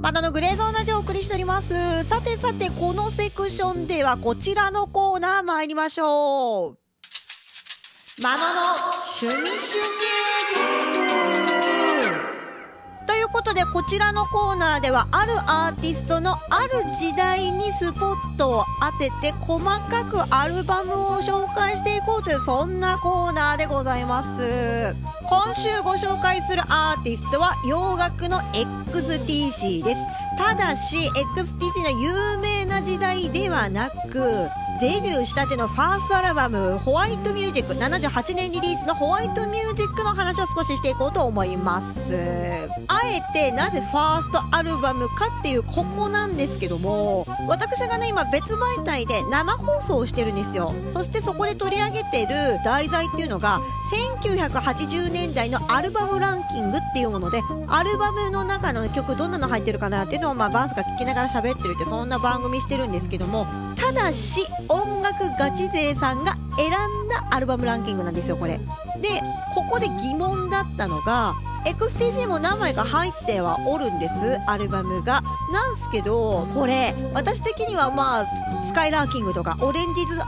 バナのグレーゾーンラジオをお送りしております。さてさて、このセクションではこちらのコーナー参りましょう。マノの趣味趣ミュージックということで、こちらのコーナーでは、あるアーティストのある時代にスポットを当てて、細かくアルバムを紹介していこうという、そんなコーナーでございます。今週ご紹介するアーティストは、洋楽の XTC です。ただし、XTC の有名な時代ではなく、デビューしたてのファーストアルバム、ホワイトミュージック、78年リリースのホワイトミュージックの話を少ししていこうと思います。あえてなぜファーストアルバムかっていうここなんですけども、私がね、今別媒体で生放送をしてるんですよ。そしてそこで取り上げてる題材っていうのが、1980年代のアルバムランキングっていうもので、アルバムの中の曲どんなの入ってるかなっていうのを、まあ、バースが聞きながら喋ってるって、そんな番組してるんですけども、ただし、音楽ガチ勢さんが選んだアルバムランキングなんですよ、これ。で、ここで疑問だったのが、XTC も何枚か入ってはおるんです、アルバムが。なんすけど、これ、私的にはまあ、スカイラーキングとか、オレンジズ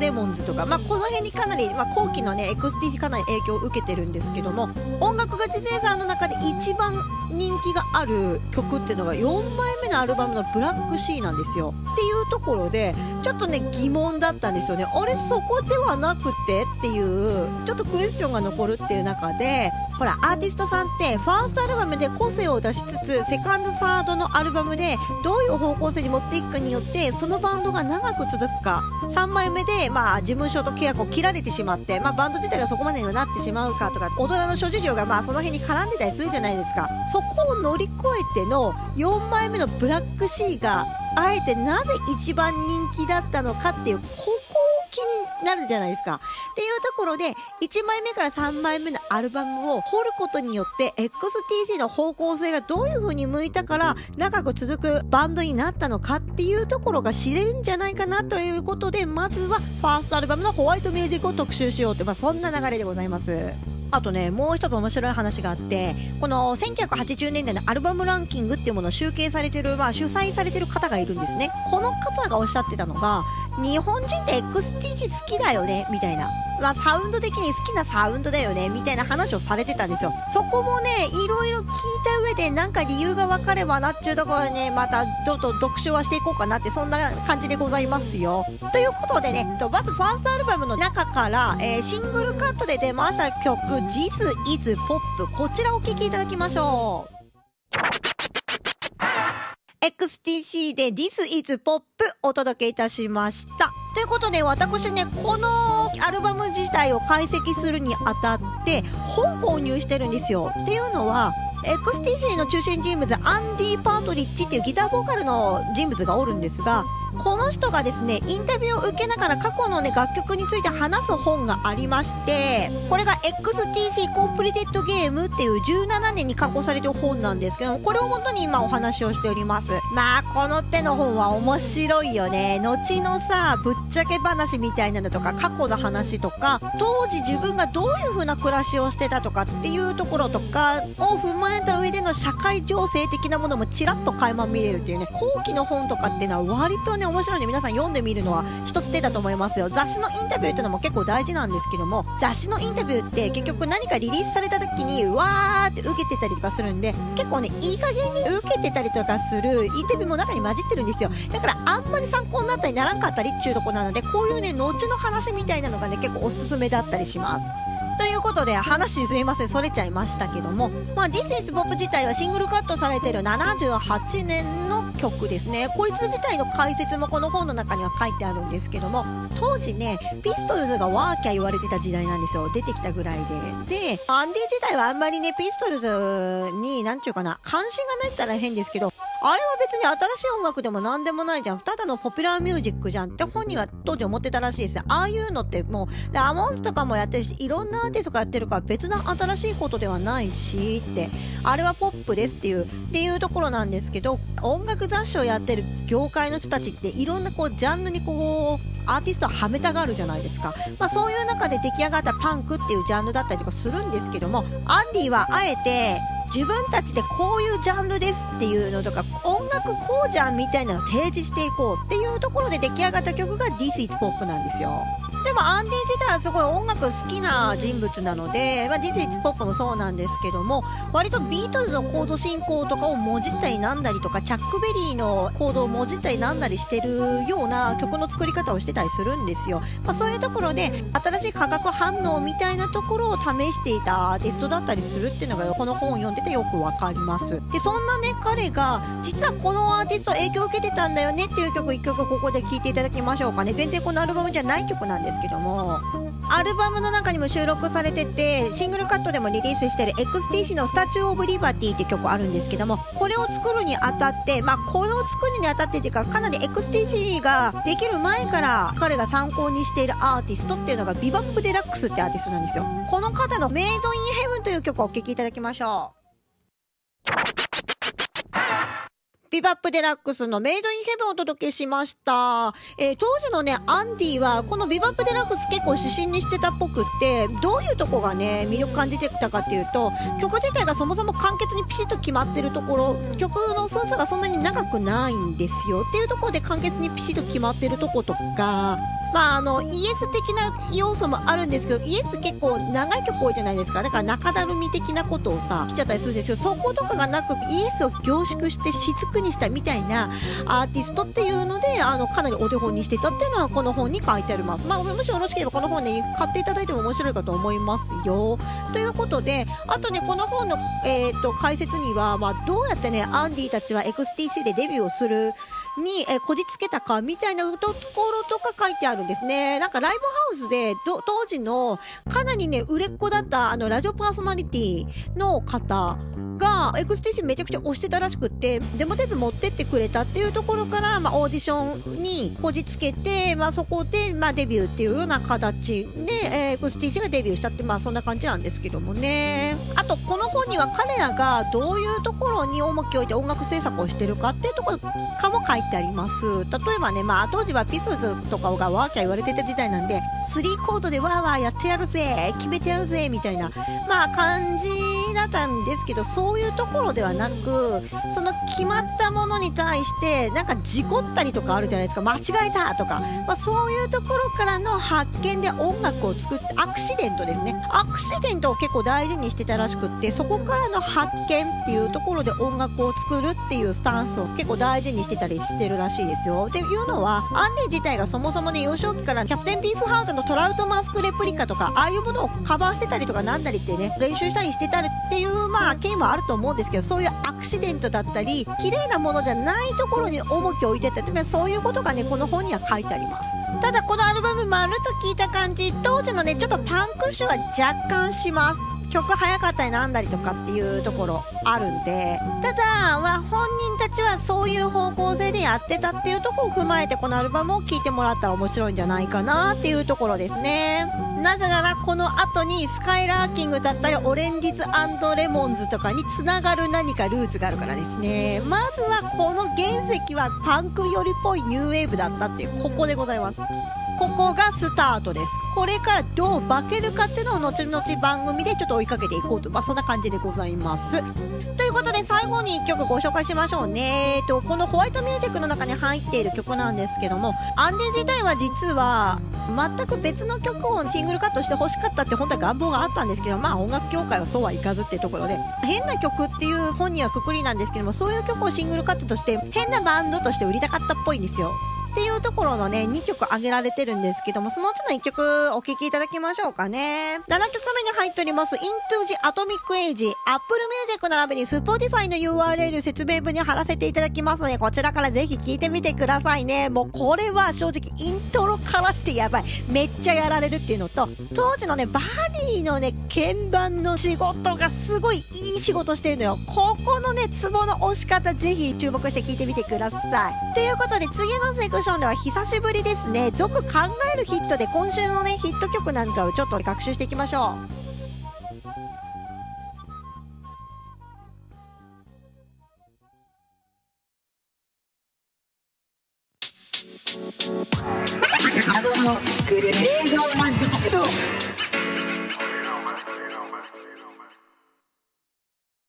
レモンズとか、まあ、この辺にかなり、まあ、後期のね、XTC かなり影響を受けてるんですけども、音楽ガチ勢さんの中で一番人気がある曲っていうのが4枚目のアルバムのブラックシーなんですよ。っていうところで、ちょっとね、疑問だったんですよね。あれ、そこではなくてっていう、ちょっとクエスチョンが残るっていう中で、ほら、アーティストさんって、ファーストアルバムで個性を出しつつ、セカンド、サードのアルバムで、どういう方向性に持っていくかによって、そのバンドが長く続くか、3枚目で、まあ、事務所と契約を切られてしまって、まあ、バンド自体がそこまでにはなってしまうかとか、大人の諸事情が、まあ、その辺に絡んでたりするじゃないですか。そこを乗り越えての、4枚目のブラックシーが、あえてなぜ一番人気だったのかっていう、ここ気になるじゃないですか。っていうところで、1枚目から3枚目のアルバムを掘ることによって XTC の方向性がどういう風に向いたから長く続くバンドになったのかっていうところが知れるんじゃないかなということで、まずはファーストアルバムのホワイトミュージックを特集しようという、まあ、そんな流れでございます。あとね、もう一つ面白い話があって、この1980年代のアルバムランキングっていうものを集計されてる、まあ主催されてる方がいるんですね。この方がおっしゃってたのが、日本人って XTC 好きだよね、みたいな。まあサウンド的に好きなサウンドだよね、みたいな話をされてたんですよ。そこもね、いろいろ聞いた上で、なんか理由が分かればなっちゅうところでね、またちょっと読書はしていこうかなって、そんな感じでございますよ。ということでね、まずファーストアルバムの中から、えーシングルカットで出ました曲、This is Pop。こちらお聴きいただきましょう。XTC で This is Pop お届けいたしました。ということで私ね、このアルバム自体を解析するにあたって本購入してるんですよ。っていうのは、XTC の中心人物アンディ・パートリッチっていうギターボーカルの人物がおるんですが、この人がですね、インタビューを受けながら過去のね、楽曲について話す本がありまして、これが XTC コンプリテッドゲームっていう17年に加工されてる本なんですけど、これを元に今お話をしております。まあ、この手の本は面白いよね。後のさ、ぶっちゃけ話みたいなのとか、過去の話とか、当時自分がどういう風な暮らしをしてたとかっていうところとかを踏まえた上での社会情勢的なものもちらっと垣間見れるっていうね、後期の本とかっていうのは割とね、面白いんで皆さん読んでみるのは一つ手だと思いますよ。雑誌のインタビューっていうのも結構大事なんですけども、雑誌のインタビューって結局何かリリースされた時に、わーって受けてたりとかするんで、結構ね、いい加減に受けてたりとかするンタビューも中に混じってるんですよ。だからあんまり参考になったりならんかったりっていうとこなので、こういうね、後の話みたいなのがね、結構おすすめだったりします。ということで話すいませんそれちゃいましたけども。まあ This is Pop 自体はシングルカットされてる78年の曲ですね。こいつ自体の解説もこの本の中には書いてあるんですけども。当時ねピストルズがワーキャー言われてた時代なんですよ。出てきたぐらいで。でアンディ自体はあんまりねピストルズになんちゅうかな関心がないったら変ですけどあれは別に新しい音楽でも何でもないじゃん。ただのポピュラーミュージックじゃんって本人は当時思ってたらしいです。ああいうのってもう、ラモンズとかもやってるし、いろんなアーティストがやってるから別の新しいことではないし、って、あれはポップですっていう、っていうところなんですけど、音楽雑誌をやってる業界の人たちっていろんなこう、ジャンルにこう、アーティストははめたがるじゃないですか、まあ、そういう中で出来上がったパンクっていうジャンルだったりとかするんですけどもアンディはあえて自分たちでこういうジャンルですっていうのとか音楽こうじゃんみたいなのを提示していこうっていうところで出来上がった曲が This is Pop なんですよ。でもアンディ自体はすごい音楽好きな人物なので、まあ、ディズニーポップもそうなんですけども割とビートルズのコード進行とかをもじったりなんだりとかチャックベリーのコードをもじったりなんだりしてるような曲の作り方をしてたりするんですよ、まあ、そういうところで新しい化学反応みたいなところを試していたアーティストだったりするっていうのがこの本を読んでてよくわかります。でそんなね彼が実はこのアーティスト影響を受けてたんだよねっていう曲1曲ここで聴いていただきましょうかね。全然このアルバムじゃない曲なんです。ですけどもアルバムの中にも収録されててシングルカットでもリリースしてる XTC の「Statue of Liberty」って曲あるんですけどもこれを作るにあたってまあこれを作るにあたってっていうかかなり XTC ができる前から彼が参考にしているアーティストっていうのがビバップ・デラックスってアーティストなんですよ。この方の「Maid in Heaven」という曲をお聴きいただきましょう。ビバップデラックスの Maid in Heaven をお届けしました。えー、当時のね、アンディは、このビバップデラックス結構指針にしてたっぽくって、どういうとこがね、魅力感じてたかっていうと、曲自体がそもそも簡潔にピシッと決まってるところ、曲の分数がそんなに長くないんですよっていうところで簡潔にピシッと決まってるとことか、まあ、あの、イエス的な要素もあるんですけど、イエス結構長い曲多いじゃないですか。だから中だるみ的なことをさ、来ちゃったりするんですけど、そことかがなく、イエスを凝縮してしつくにしたみたいなアーティストっていうので、あの、かなりお手本にしてたっていうのはこの本に書いてあります。まあ、もしよろしければこの本に買っていただいても面白いかと思いますよ。ということで、あとね、この本の、えっ、ー、と、解説には、まあ、どうやってね、アンディたちは XTC でデビューをするに、えこじつけたかみたいなところとか書いてあるんですね。なんかライブハウスで、当時のかなりね、売れっ子だったあのラジオパーソナリティの方が、 XTC めちゃくちゃ推してたらしくって、デモテープ持ってってくれたっていうところから、まあ、オーディションにこじつけて、まあ、そこで、まあ、デビューっていうような形で、えー、 XTC がデビューしたって、まあ、そんな感じなんですけどもね。あと、この本には彼らがどういうところに重きを置いて音楽制作をしてるかっていうところかも書いてあります。例えばね、まあ、当時はピスズとかがワーキャー言われてた時代なんで、3コードでワーワーやってやるぜ決めてやるぜみたいな、まあ、感じだったんですけど、そうそういうところではなくその決まったものに対してなんか事故ったりとかあるじゃないですか。間違えたとか、まあ、そういうところからの発見で音楽を作ってアクシデントですね。アクシデントを結構大事にしてたらしくってそこからの発見っていうところで音楽を作るっていうスタンスを結構大事にしてたりしてるらしいですよ。っていうのはアンディ自体がそもそもね幼少期からキャプテンビーフハードのトラウトマスクレプリカとかああいうものをカバーしてたりとかなんだりってね練習したりしてたりっていうまあ経もああると思うんですけどそういうアクシデントだったり綺麗なものじゃないところに重きを置いてたとかそういうことがねこの本には書いてあります。ただこのアルバムまると聞いた感じ当時のねちょっとパンク臭は若干します。曲早かったりなんだりとかっていうところあるんでただ、まあ、本人たちはそういう方向性でやってたっていうところを踏まえてこのアルバムを聴いてもらったら面白いんじゃないかなっていうところですね。なぜならこの後にスカイラーキングだったりオレンジズレモンズとかにつながる何かルーツがあるからですね。まずはこの原石はパンク寄りっぽいニューウェーブだったっていうここでございます。ここがスタートです。これからどう化けるかっていうのを後々番組でちょっと追いかけていこうと、まあ、そんな感じでございます。ということで最後に1曲ご紹介しましょうね。えっと、このホワイトミュージックの中に入っている曲なんですけども、アンデ自体は実は全く別の曲をシングルカットして欲しかったって本当は願望があったんですけど、まあ音楽協会はそうはいかずっていうところで、変な曲っていう本にはくくりなんですけども、そういう曲をシングルカットとして変なバンドとして売りたかったっぽいんですよ。っていうところのね、2曲挙げられてるんですけども、そのうちの1曲お聴きいただきましょうかね。7曲目に入っております、Into the Atomic Age、Apple Music 並びに Spotify の URL 説明文に貼らせていただきますので、こちらからぜひ聴いてみてくださいね。もうこれは正直イントロからしてやばい。めっちゃやられるっていうのと、当時のね、バディのね、鍵盤の仕事がすごいいい仕事してるのよ。ここのね、ツボの押し方ぜひ注目して聴いてみてください。ということで、次のセクションでは久しぶりですね続考えるヒットで今週のねヒット曲なんかをちょっと学習していきましょう